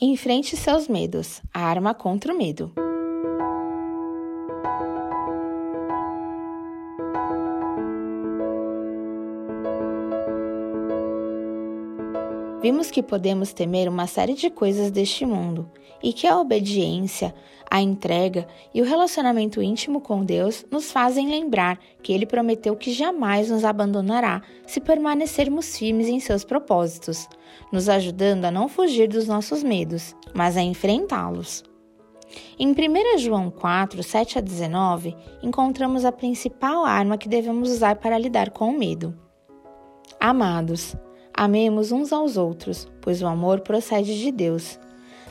Enfrente seus medos. A arma contra o medo. Vimos que podemos temer uma série de coisas deste mundo e que a obediência, a entrega e o relacionamento íntimo com Deus nos fazem lembrar que Ele prometeu que jamais nos abandonará se permanecermos firmes em seus propósitos, nos ajudando a não fugir dos nossos medos, mas a enfrentá-los. Em 1 João 4, 7 a 19, encontramos a principal arma que devemos usar para lidar com o medo. Amados, amemos uns aos outros, pois o amor procede de Deus.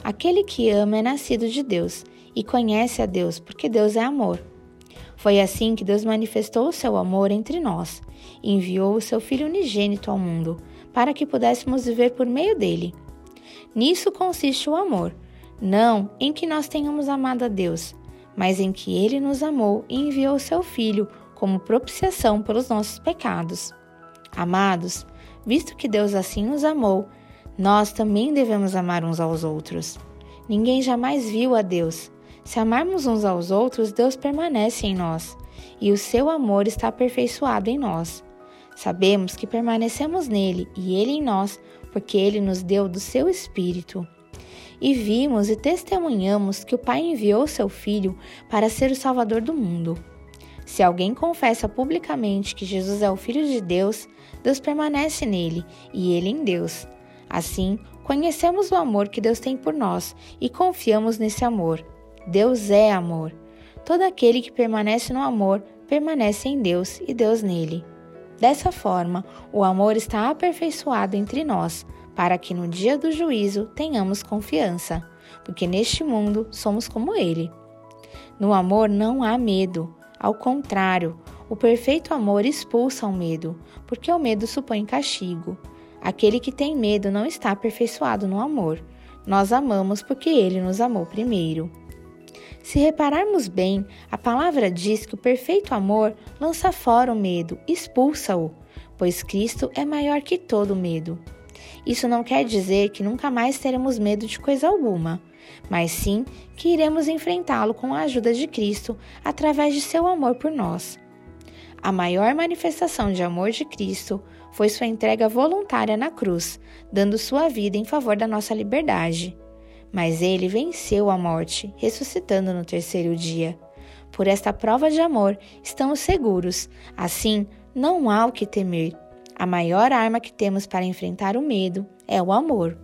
Aquele que ama é nascido de Deus e conhece a Deus, porque Deus é amor. Foi assim que Deus manifestou o seu amor entre nós e enviou o seu Filho unigênito ao mundo, para que pudéssemos viver por meio dele. Nisso consiste o amor, não em que nós tenhamos amado a Deus, mas em que ele nos amou e enviou o seu Filho como propiciação pelos nossos pecados. Amados, visto que Deus assim nos amou, nós também devemos amar uns aos outros. Ninguém jamais viu a Deus. Se amarmos uns aos outros, Deus permanece em nós, e o seu amor está aperfeiçoado em nós. Sabemos que permanecemos nele e ele em nós, porque ele nos deu do seu Espírito. E vimos e testemunhamos que o Pai enviou seu Filho para ser o Salvador do mundo. Se alguém confessa publicamente que Jesus é o Filho de Deus, Deus permanece nele e ele em Deus. Assim, conhecemos o amor que Deus tem por nós e confiamos nesse amor. Deus é amor. Todo aquele que permanece no amor permanece em Deus e Deus nele. Dessa forma, o amor está aperfeiçoado entre nós, para que no dia do juízo tenhamos confiança, porque neste mundo somos como ele. No amor não há medo, ao contrário, o perfeito amor expulsa o medo, porque o medo supõe castigo. Aquele que tem medo não está aperfeiçoado no amor. Nós amamos porque ele nos amou primeiro. Se repararmos bem, a palavra diz que o perfeito amor lança fora o medo, expulsa-o, pois Cristo é maior que todo medo. Isso não quer dizer que nunca mais teremos medo de coisa alguma, mas sim que iremos enfrentá-lo com a ajuda de Cristo através de seu amor por nós. A maior manifestação de amor de Cristo foi sua entrega voluntária na cruz, dando sua vida em favor da nossa liberdade. Mas ele venceu a morte, ressuscitando no terceiro dia. Por esta prova de amor, estamos seguros. Assim, não há o que temer. A maior arma que temos para enfrentar o medo é o amor.